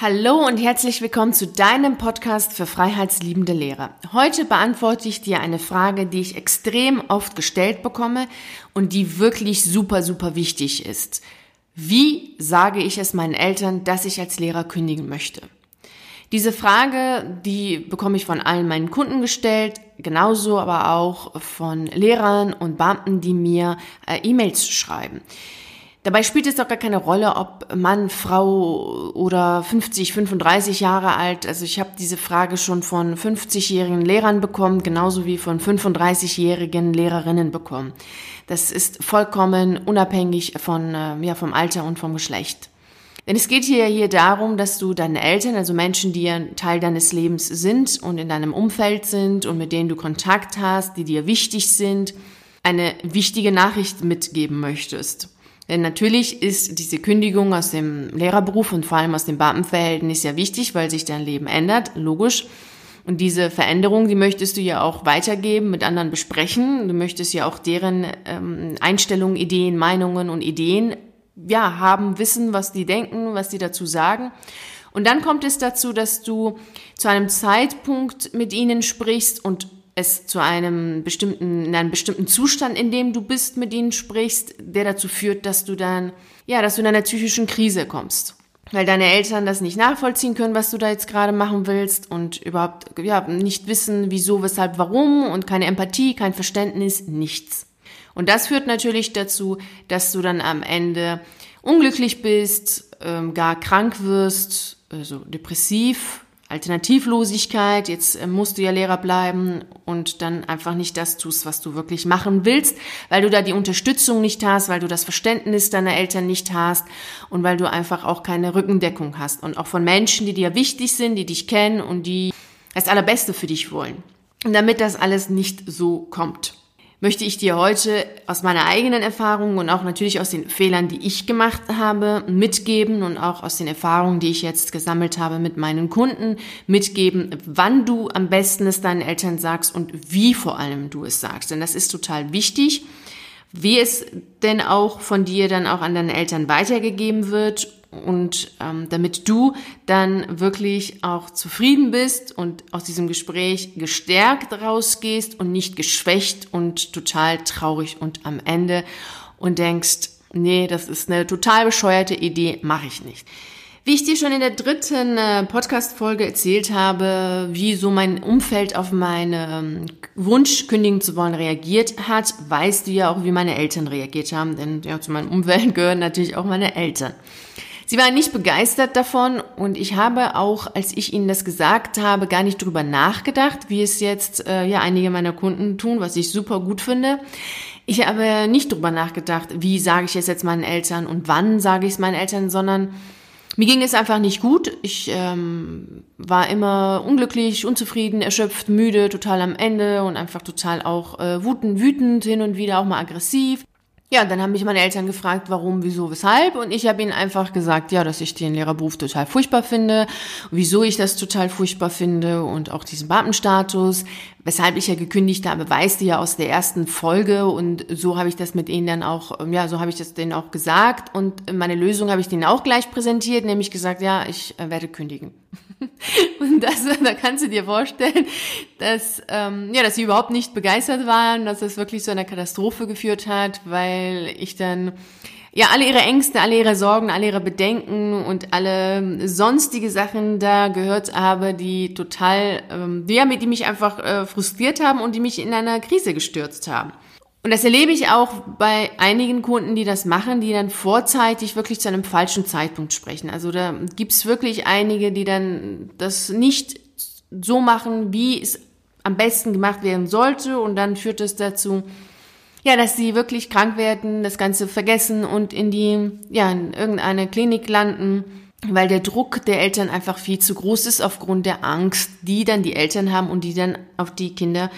Hallo und herzlich willkommen zu deinem Podcast für freiheitsliebende Lehrer. Heute beantworte ich dir eine Frage, die ich extrem oft gestellt bekomme und die wirklich super, super wichtig ist. Wie sage ich es meinen Eltern, dass ich als Lehrer kündigen möchte? Diese Frage, die bekomme ich von allen meinen Kunden gestellt, genauso aber auch von Lehrern und Beamten, die mir äh, E-Mails schreiben. Dabei spielt es doch gar keine Rolle, ob Mann, Frau oder 50, 35 Jahre alt. Also ich habe diese Frage schon von 50-jährigen Lehrern bekommen, genauso wie von 35-jährigen Lehrerinnen bekommen. Das ist vollkommen unabhängig von, äh, ja, vom Alter und vom Geschlecht. Denn es geht hier, hier darum, dass du deine Eltern, also Menschen, die ein Teil deines Lebens sind und in deinem Umfeld sind und mit denen du Kontakt hast, die dir wichtig sind, eine wichtige Nachricht mitgeben möchtest. Denn natürlich ist diese Kündigung aus dem Lehrerberuf und vor allem aus dem Beamtenverhältnis ja wichtig, weil sich dein Leben ändert, logisch. Und diese Veränderung, die möchtest du ja auch weitergeben, mit anderen besprechen. Du möchtest ja auch deren ähm, Einstellungen, Ideen, Meinungen und Ideen ja haben, wissen, was die denken, was die dazu sagen. Und dann kommt es dazu, dass du zu einem Zeitpunkt mit ihnen sprichst und es zu einem bestimmten, in einem bestimmten Zustand, in dem du bist, mit ihnen sprichst, der dazu führt, dass du dann, ja, dass du in einer psychischen Krise kommst. Weil deine Eltern das nicht nachvollziehen können, was du da jetzt gerade machen willst und überhaupt, ja, nicht wissen, wieso, weshalb, warum und keine Empathie, kein Verständnis, nichts. Und das führt natürlich dazu, dass du dann am Ende unglücklich bist, ähm, gar krank wirst, also depressiv, Alternativlosigkeit, jetzt äh, musst du ja Lehrer bleiben und dann einfach nicht das tust, was du wirklich machen willst, weil du da die Unterstützung nicht hast, weil du das Verständnis deiner Eltern nicht hast und weil du einfach auch keine Rückendeckung hast und auch von Menschen, die dir wichtig sind, die dich kennen und die das Allerbeste für dich wollen. Und damit das alles nicht so kommt möchte ich dir heute aus meiner eigenen Erfahrung und auch natürlich aus den Fehlern, die ich gemacht habe, mitgeben und auch aus den Erfahrungen, die ich jetzt gesammelt habe mit meinen Kunden, mitgeben, wann du am besten es deinen Eltern sagst und wie vor allem du es sagst. Denn das ist total wichtig, wie es denn auch von dir dann auch an deine Eltern weitergegeben wird und ähm, damit du dann wirklich auch zufrieden bist und aus diesem Gespräch gestärkt rausgehst und nicht geschwächt und total traurig und am Ende und denkst, nee, das ist eine total bescheuerte Idee, mache ich nicht. Wie ich dir schon in der dritten äh, Podcast-Folge erzählt habe, wie so mein Umfeld auf meine ähm, Wunsch, kündigen zu wollen, reagiert hat, weißt du ja auch, wie meine Eltern reagiert haben, denn ja, zu meinem Umfeld gehören natürlich auch meine Eltern. Sie waren nicht begeistert davon und ich habe auch, als ich ihnen das gesagt habe, gar nicht drüber nachgedacht, wie es jetzt äh, ja einige meiner Kunden tun, was ich super gut finde. Ich habe nicht drüber nachgedacht, wie sage ich es jetzt meinen Eltern und wann sage ich es meinen Eltern, sondern mir ging es einfach nicht gut. Ich ähm, war immer unglücklich, unzufrieden, erschöpft, müde, total am Ende und einfach total auch äh, wütend, wütend, hin und wieder auch mal aggressiv. Ja, dann haben mich meine Eltern gefragt, warum, wieso, weshalb. Und ich habe ihnen einfach gesagt, ja, dass ich den Lehrerberuf total furchtbar finde, wieso ich das total furchtbar finde und auch diesen Beamtenstatus, weshalb ich ja gekündigt habe, weißt du ja aus der ersten Folge. Und so habe ich das mit ihnen dann auch, ja, so habe ich das denen auch gesagt. Und meine Lösung habe ich denen auch gleich präsentiert, nämlich gesagt, ja, ich äh, werde kündigen. Und das, da kannst du dir vorstellen, dass, ähm, ja, dass sie überhaupt nicht begeistert waren, dass es wirklich zu einer Katastrophe geführt hat, weil ich dann ja alle ihre Ängste, alle ihre Sorgen, alle ihre Bedenken und alle sonstige Sachen da gehört habe, die total, ähm, ja, mit die mich einfach äh, frustriert haben und die mich in einer Krise gestürzt haben. Und das erlebe ich auch bei einigen Kunden, die das machen, die dann vorzeitig wirklich zu einem falschen Zeitpunkt sprechen. Also da gibt's wirklich einige, die dann das nicht so machen, wie es am besten gemacht werden sollte. Und dann führt es dazu, ja, dass sie wirklich krank werden, das Ganze vergessen und in die, ja, in irgendeine Klinik landen, weil der Druck der Eltern einfach viel zu groß ist aufgrund der Angst, die dann die Eltern haben und die dann auf die Kinder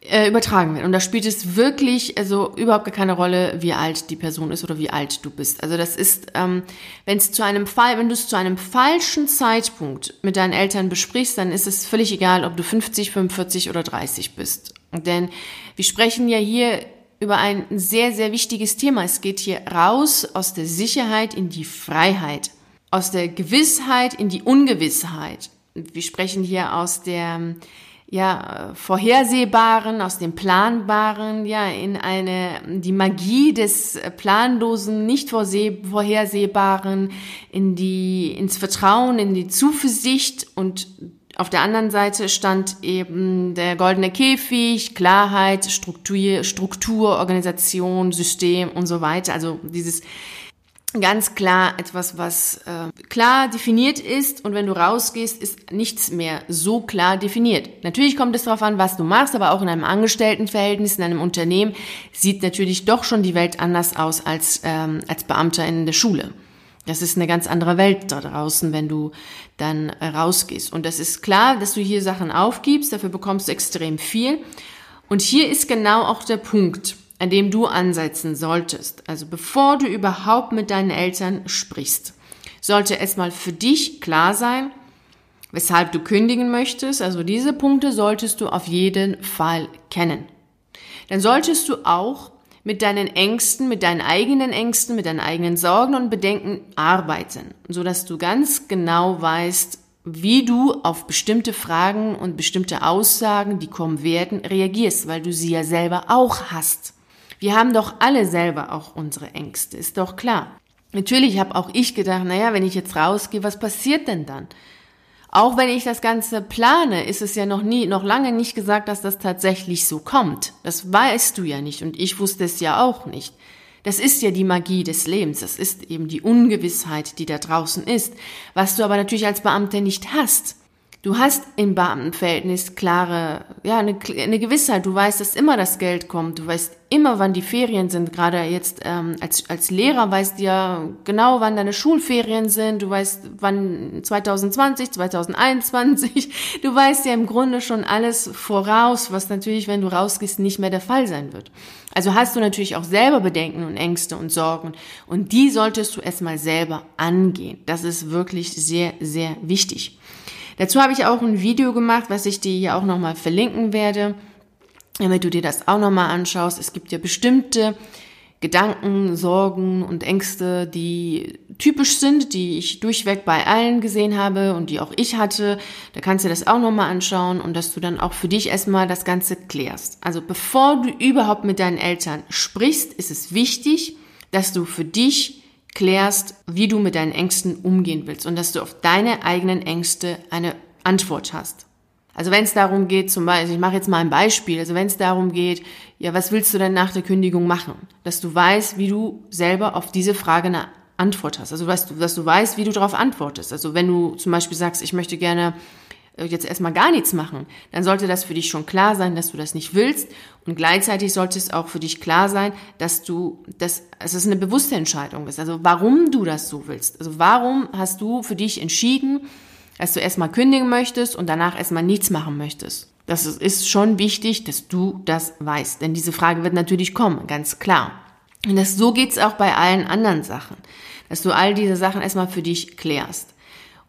äh, übertragen wird. Und da spielt es wirklich, also überhaupt gar keine Rolle, wie alt die Person ist oder wie alt du bist. Also das ist, ähm, wenn es zu einem Fall, wenn du es zu einem falschen Zeitpunkt mit deinen Eltern besprichst, dann ist es völlig egal, ob du 50, 45 oder 30 bist. Denn wir sprechen ja hier über ein sehr, sehr wichtiges Thema. Es geht hier raus aus der Sicherheit in die Freiheit. aus der Gewissheit in die Ungewissheit. Wir sprechen hier aus der ja, vorhersehbaren, aus dem planbaren, ja, in eine, die Magie des planlosen, nicht vorhersehbaren, in die, ins Vertrauen, in die Zuversicht und auf der anderen Seite stand eben der goldene Käfig, Klarheit, Struktur, Struktur, Organisation, System und so weiter. Also dieses ganz klar etwas, was äh, klar definiert ist und wenn du rausgehst, ist nichts mehr so klar definiert. Natürlich kommt es darauf an, was du machst, aber auch in einem Angestelltenverhältnis, in einem Unternehmen sieht natürlich doch schon die Welt anders aus als, ähm, als Beamter in der Schule. Das ist eine ganz andere Welt da draußen, wenn du dann rausgehst. Und das ist klar, dass du hier Sachen aufgibst, dafür bekommst du extrem viel. Und hier ist genau auch der Punkt an dem du ansetzen solltest. Also bevor du überhaupt mit deinen Eltern sprichst, sollte erstmal für dich klar sein, weshalb du kündigen möchtest. Also diese Punkte solltest du auf jeden Fall kennen. Dann solltest du auch mit deinen Ängsten, mit deinen eigenen Ängsten, mit deinen eigenen Sorgen und Bedenken arbeiten, so dass du ganz genau weißt, wie du auf bestimmte Fragen und bestimmte Aussagen, die kommen werden, reagierst, weil du sie ja selber auch hast. Wir haben doch alle selber auch unsere Ängste, ist doch klar. Natürlich habe auch ich gedacht, naja, wenn ich jetzt rausgehe, was passiert denn dann? Auch wenn ich das Ganze plane, ist es ja noch nie, noch lange nicht gesagt, dass das tatsächlich so kommt. Das weißt du ja nicht und ich wusste es ja auch nicht. Das ist ja die Magie des Lebens. Das ist eben die Ungewissheit, die da draußen ist. Was du aber natürlich als Beamter nicht hast. Du hast im Beamtenverhältnis klare, ja, eine, eine Gewissheit. Du weißt, dass immer das Geld kommt. Du weißt immer, wann die Ferien sind. Gerade jetzt ähm, als, als Lehrer weißt du ja genau, wann deine Schulferien sind. Du weißt, wann 2020, 2021. Du weißt ja im Grunde schon alles voraus, was natürlich, wenn du rausgehst, nicht mehr der Fall sein wird. Also hast du natürlich auch selber Bedenken und Ängste und Sorgen. Und die solltest du erstmal selber angehen. Das ist wirklich sehr, sehr wichtig. Dazu habe ich auch ein Video gemacht, was ich dir hier auch nochmal verlinken werde, damit du dir das auch nochmal anschaust. Es gibt ja bestimmte Gedanken, Sorgen und Ängste, die typisch sind, die ich durchweg bei allen gesehen habe und die auch ich hatte. Da kannst du das auch nochmal anschauen und dass du dann auch für dich erstmal das Ganze klärst. Also bevor du überhaupt mit deinen Eltern sprichst, ist es wichtig, dass du für dich klärst, wie du mit deinen Ängsten umgehen willst und dass du auf deine eigenen Ängste eine Antwort hast. Also wenn es darum geht, zum Beispiel, ich mache jetzt mal ein Beispiel, also wenn es darum geht, ja, was willst du denn nach der Kündigung machen? Dass du weißt, wie du selber auf diese Frage eine Antwort hast. Also dass du, dass du weißt, wie du darauf antwortest. Also wenn du zum Beispiel sagst, ich möchte gerne jetzt erstmal gar nichts machen, dann sollte das für dich schon klar sein, dass du das nicht willst. Und gleichzeitig sollte es auch für dich klar sein, dass du, dass, dass es eine bewusste Entscheidung ist. Also warum du das so willst. Also warum hast du für dich entschieden, dass du erstmal kündigen möchtest und danach erstmal nichts machen möchtest. Das ist schon wichtig, dass du das weißt. Denn diese Frage wird natürlich kommen, ganz klar. Und das, so geht's auch bei allen anderen Sachen. Dass du all diese Sachen erstmal für dich klärst.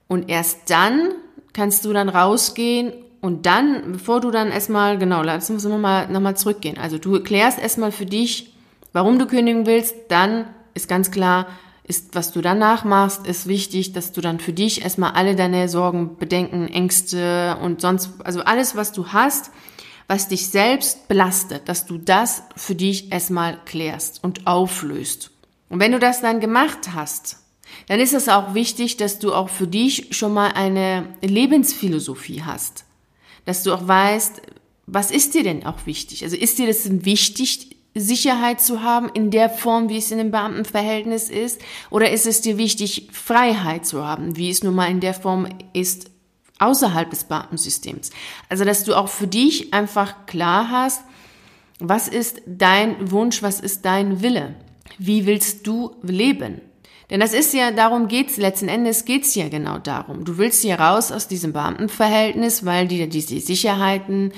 Und erst dann kannst du dann rausgehen und dann, bevor du dann erstmal, genau, lass uns nochmal noch mal zurückgehen. Also du klärst erstmal für dich, warum du kündigen willst, dann ist ganz klar, ist, was du danach machst, ist wichtig, dass du dann für dich erstmal alle deine Sorgen, Bedenken, Ängste und sonst, also alles, was du hast, was dich selbst belastet, dass du das für dich erstmal klärst und auflöst. Und wenn du das dann gemacht hast, dann ist es auch wichtig, dass du auch für dich schon mal eine Lebensphilosophie hast. Dass du auch weißt, was ist dir denn auch wichtig? Also ist dir das wichtig, Sicherheit zu haben in der Form, wie es in einem Beamtenverhältnis ist? Oder ist es dir wichtig, Freiheit zu haben, wie es nun mal in der Form ist außerhalb des Beamtensystems? Also, dass du auch für dich einfach klar hast, was ist dein Wunsch, was ist dein Wille? Wie willst du leben? Denn das ist ja, darum geht's, letzten Endes geht's ja genau darum. Du willst hier raus aus diesem Beamtenverhältnis, weil die, diese Sicherheiten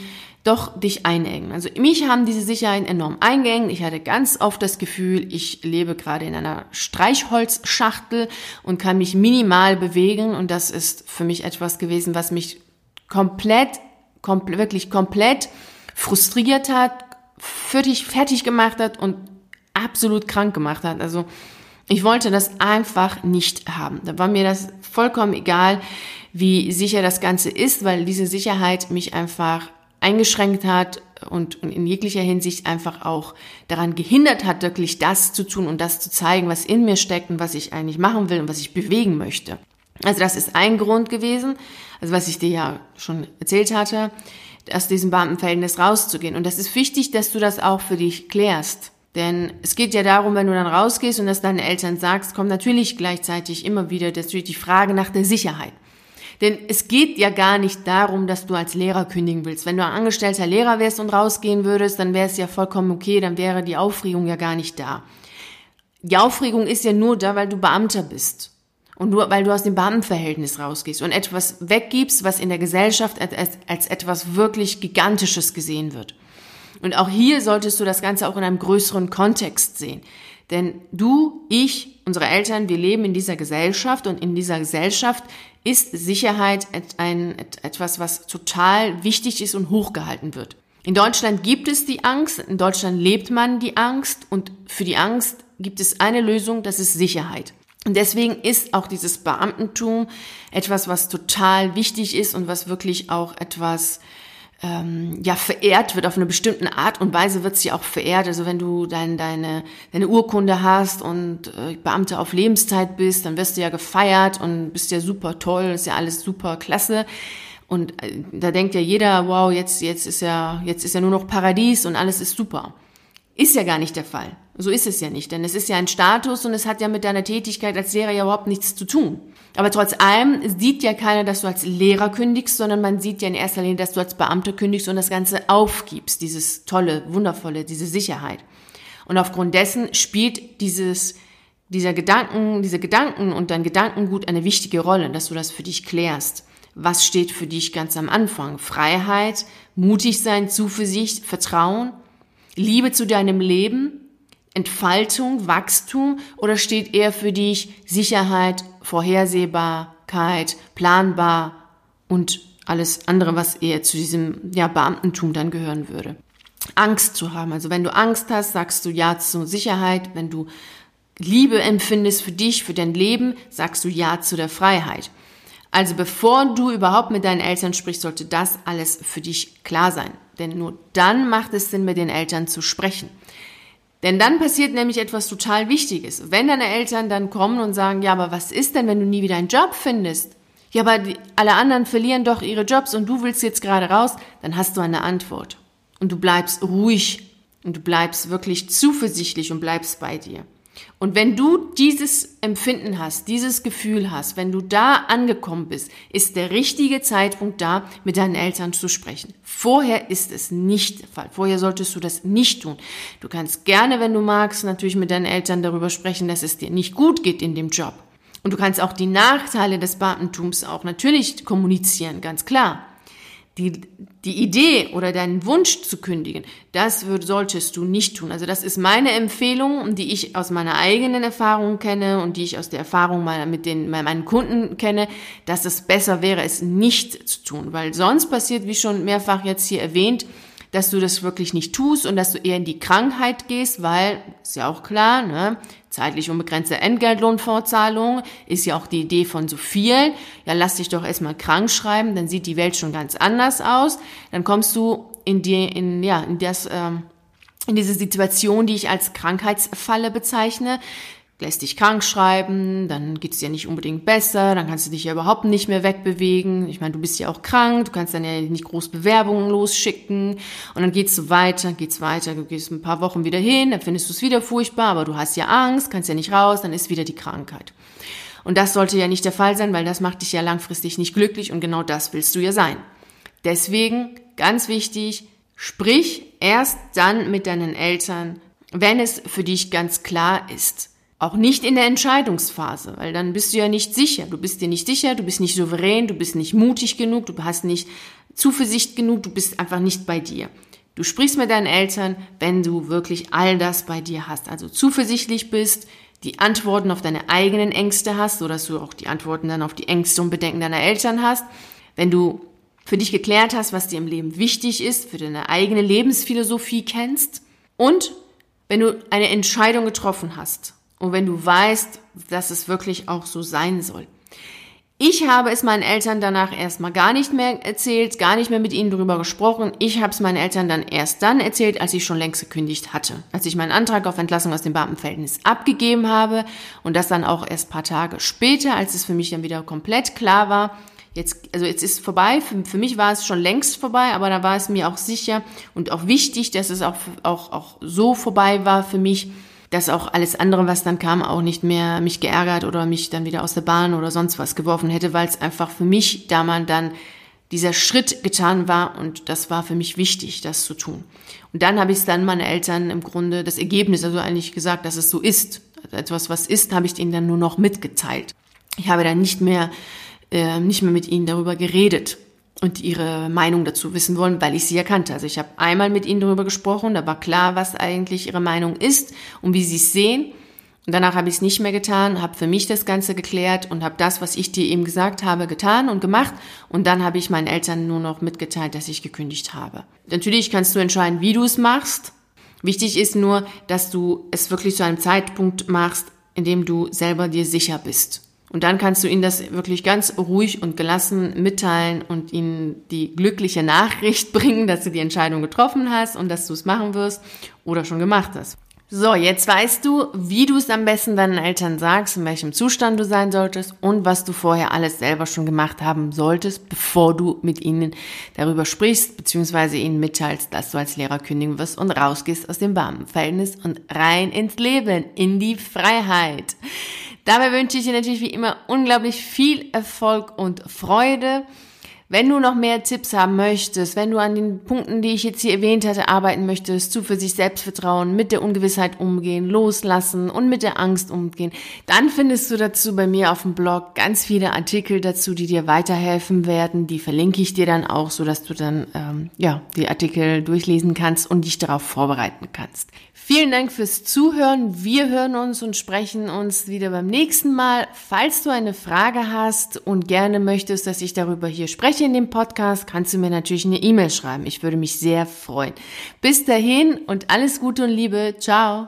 doch dich einengen. Also mich haben diese Sicherheiten enorm eingeengt. Ich hatte ganz oft das Gefühl, ich lebe gerade in einer Streichholzschachtel und kann mich minimal bewegen. Und das ist für mich etwas gewesen, was mich komplett, komplett wirklich komplett frustriert hat, fertig, fertig gemacht hat und absolut krank gemacht hat. Also Ich wollte das einfach nicht haben. Da war mir das vollkommen egal, wie sicher das Ganze ist, weil diese Sicherheit mich einfach eingeschränkt hat und, in jeglicher Hinsicht einfach auch daran gehindert hat, wirklich das zu tun und das zu zeigen, was in mir steckt und was ich eigentlich machen will und was ich bewegen möchte. Also das ist ein Grund gewesen, also was ich dir ja schon erzählt hatte, aus diesem Beamtenverhältnis rauszugehen. Und das ist wichtig, dass du das auch für dich klärst. Denn es geht ja darum, wenn du dann rausgehst und das deinen Eltern sagst, kommt natürlich gleichzeitig immer wieder natürlich die Frage nach der Sicherheit. Denn es geht ja gar nicht darum, dass du als Lehrer kündigen willst. Wenn du ein angestellter Lehrer wärst und rausgehen würdest, dann wäre es ja vollkommen okay, dann wäre die Aufregung ja gar nicht da. Die Aufregung ist ja nur da, weil du Beamter bist. Und nur weil du aus dem Beamtenverhältnis rausgehst und etwas weggibst, was in der Gesellschaft als, als etwas wirklich Gigantisches gesehen wird. Und auch hier solltest du das Ganze auch in einem größeren Kontext sehen. Denn du, ich, unsere Eltern, wir leben in dieser Gesellschaft und in dieser Gesellschaft ist Sicherheit ein, etwas, was total wichtig ist und hochgehalten wird. In Deutschland gibt es die Angst, in Deutschland lebt man die Angst und für die Angst gibt es eine Lösung, das ist Sicherheit. Und deswegen ist auch dieses Beamtentum etwas, was total wichtig ist und was wirklich auch etwas ähm, ja verehrt wird auf eine bestimmte Art und Weise wird sie auch verehrt. Also wenn du dein, deine deine Urkunde hast und äh, Beamte auf Lebenszeit bist, dann wirst du ja gefeiert und bist ja super toll, ist ja alles super klasse. Und äh, da denkt ja jeder, wow, jetzt jetzt ist ja jetzt ist ja nur noch Paradies und alles ist super. Ist ja gar nicht der Fall. So ist es ja nicht, denn es ist ja ein Status und es hat ja mit deiner Tätigkeit als Lehrer ja überhaupt nichts zu tun. Aber trotz allem sieht ja keiner, dass du als Lehrer kündigst, sondern man sieht ja in erster Linie, dass du als Beamter kündigst und das Ganze aufgibst, dieses tolle, wundervolle, diese Sicherheit. Und aufgrund dessen spielt dieses, dieser Gedanken, diese Gedanken und dein Gedankengut eine wichtige Rolle, dass du das für dich klärst. Was steht für dich ganz am Anfang? Freiheit, mutig sein, Zuversicht, Vertrauen, Liebe zu deinem Leben, Entfaltung, Wachstum oder steht eher für dich Sicherheit, Vorhersehbarkeit, planbar und alles andere, was eher zu diesem ja, Beamtentum dann gehören würde? Angst zu haben. Also wenn du Angst hast, sagst du Ja zur Sicherheit. Wenn du Liebe empfindest für dich, für dein Leben, sagst du Ja zu der Freiheit. Also bevor du überhaupt mit deinen Eltern sprichst, sollte das alles für dich klar sein. Denn nur dann macht es Sinn, mit den Eltern zu sprechen. Denn dann passiert nämlich etwas total Wichtiges. Wenn deine Eltern dann kommen und sagen, ja, aber was ist denn, wenn du nie wieder einen Job findest? Ja, aber die, alle anderen verlieren doch ihre Jobs und du willst jetzt gerade raus, dann hast du eine Antwort. Und du bleibst ruhig und du bleibst wirklich zuversichtlich und bleibst bei dir. Und wenn du dieses Empfinden hast, dieses Gefühl hast, wenn du da angekommen bist, ist der richtige Zeitpunkt da, mit deinen Eltern zu sprechen. Vorher ist es nicht der Fall. Vorher solltest du das nicht tun. Du kannst gerne, wenn du magst, natürlich mit deinen Eltern darüber sprechen, dass es dir nicht gut geht in dem Job. Und du kannst auch die Nachteile des Beamtentums auch natürlich kommunizieren, ganz klar die, die Idee oder deinen Wunsch zu kündigen, das solltest du nicht tun. Also das ist meine Empfehlung, die ich aus meiner eigenen Erfahrung kenne und die ich aus der Erfahrung meiner, mit den, meinen Kunden kenne, dass es besser wäre, es nicht zu tun. Weil sonst passiert, wie schon mehrfach jetzt hier erwähnt, dass du das wirklich nicht tust und dass du eher in die Krankheit gehst, weil, ist ja auch klar, ne, zeitlich unbegrenzte Entgeltlohnfortzahlung ist ja auch die Idee von so vielen. Ja, lass dich doch erstmal krank schreiben, dann sieht die Welt schon ganz anders aus. Dann kommst du in die, in, ja, in das, ähm, in diese Situation, die ich als Krankheitsfalle bezeichne lässt dich krank schreiben, dann geht's dir nicht unbedingt besser, dann kannst du dich ja überhaupt nicht mehr wegbewegen. Ich meine, du bist ja auch krank, du kannst dann ja nicht groß Bewerbungen losschicken und dann geht's so weiter, geht's weiter, du gehst ein paar Wochen wieder hin, dann findest du es wieder furchtbar, aber du hast ja Angst, kannst ja nicht raus, dann ist wieder die Krankheit. Und das sollte ja nicht der Fall sein, weil das macht dich ja langfristig nicht glücklich und genau das willst du ja sein. Deswegen, ganz wichtig, sprich erst dann mit deinen Eltern, wenn es für dich ganz klar ist. Auch nicht in der Entscheidungsphase, weil dann bist du ja nicht sicher. Du bist dir nicht sicher, du bist nicht souverän, du bist nicht mutig genug, du hast nicht Zuversicht genug, du bist einfach nicht bei dir. Du sprichst mit deinen Eltern, wenn du wirklich all das bei dir hast. Also zuversichtlich bist, die Antworten auf deine eigenen Ängste hast, so dass du auch die Antworten dann auf die Ängste und Bedenken deiner Eltern hast. Wenn du für dich geklärt hast, was dir im Leben wichtig ist, für deine eigene Lebensphilosophie kennst und wenn du eine Entscheidung getroffen hast und wenn du weißt, dass es wirklich auch so sein soll. Ich habe es meinen Eltern danach erstmal gar nicht mehr erzählt, gar nicht mehr mit ihnen darüber gesprochen. Ich habe es meinen Eltern dann erst dann erzählt, als ich schon längst gekündigt hatte. Als ich meinen Antrag auf Entlassung aus dem Beamtenverhältnis abgegeben habe und das dann auch erst paar Tage später, als es für mich dann wieder komplett klar war, jetzt, also jetzt ist vorbei. Für, für mich war es schon längst vorbei, aber da war es mir auch sicher und auch wichtig, dass es auch, auch, auch so vorbei war für mich, dass auch alles andere, was dann kam, auch nicht mehr mich geärgert oder mich dann wieder aus der Bahn oder sonst was geworfen hätte, weil es einfach für mich da man dann dieser Schritt getan war und das war für mich wichtig, das zu tun. Und dann habe ich es dann meinen Eltern im Grunde das Ergebnis, also eigentlich gesagt, dass es so ist. Etwas, was ist, habe ich ihnen dann nur noch mitgeteilt. Ich habe dann nicht mehr, äh, nicht mehr mit ihnen darüber geredet und ihre Meinung dazu wissen wollen, weil ich sie erkannte. Also ich habe einmal mit ihnen darüber gesprochen, da war klar, was eigentlich ihre Meinung ist und wie sie es sehen. Und danach habe ich es nicht mehr getan, habe für mich das Ganze geklärt und habe das, was ich dir eben gesagt habe, getan und gemacht. Und dann habe ich meinen Eltern nur noch mitgeteilt, dass ich gekündigt habe. Natürlich kannst du entscheiden, wie du es machst. Wichtig ist nur, dass du es wirklich zu einem Zeitpunkt machst, in dem du selber dir sicher bist. Und dann kannst du ihnen das wirklich ganz ruhig und gelassen mitteilen und ihnen die glückliche Nachricht bringen, dass du die Entscheidung getroffen hast und dass du es machen wirst oder schon gemacht hast. So, jetzt weißt du, wie du es am besten deinen Eltern sagst, in welchem Zustand du sein solltest und was du vorher alles selber schon gemacht haben solltest, bevor du mit ihnen darüber sprichst, beziehungsweise ihnen mitteilst, dass du als Lehrer kündigen wirst und rausgehst aus dem Beamtenverhältnis und rein ins Leben, in die Freiheit. Dabei wünsche ich dir natürlich wie immer unglaublich viel Erfolg und Freude. Wenn du noch mehr Tipps haben möchtest, wenn du an den Punkten, die ich jetzt hier erwähnt hatte, arbeiten möchtest, Zuversicht, Selbstvertrauen, mit der Ungewissheit umgehen, loslassen und mit der Angst umgehen, dann findest du dazu bei mir auf dem Blog ganz viele Artikel dazu, die dir weiterhelfen werden. Die verlinke ich dir dann auch, so dass du dann ähm, ja die Artikel durchlesen kannst und dich darauf vorbereiten kannst. Vielen Dank fürs Zuhören. Wir hören uns und sprechen uns wieder beim nächsten Mal. Falls du eine Frage hast und gerne möchtest, dass ich darüber hier spreche in dem Podcast, kannst du mir natürlich eine E-Mail schreiben. Ich würde mich sehr freuen. Bis dahin und alles Gute und Liebe. Ciao.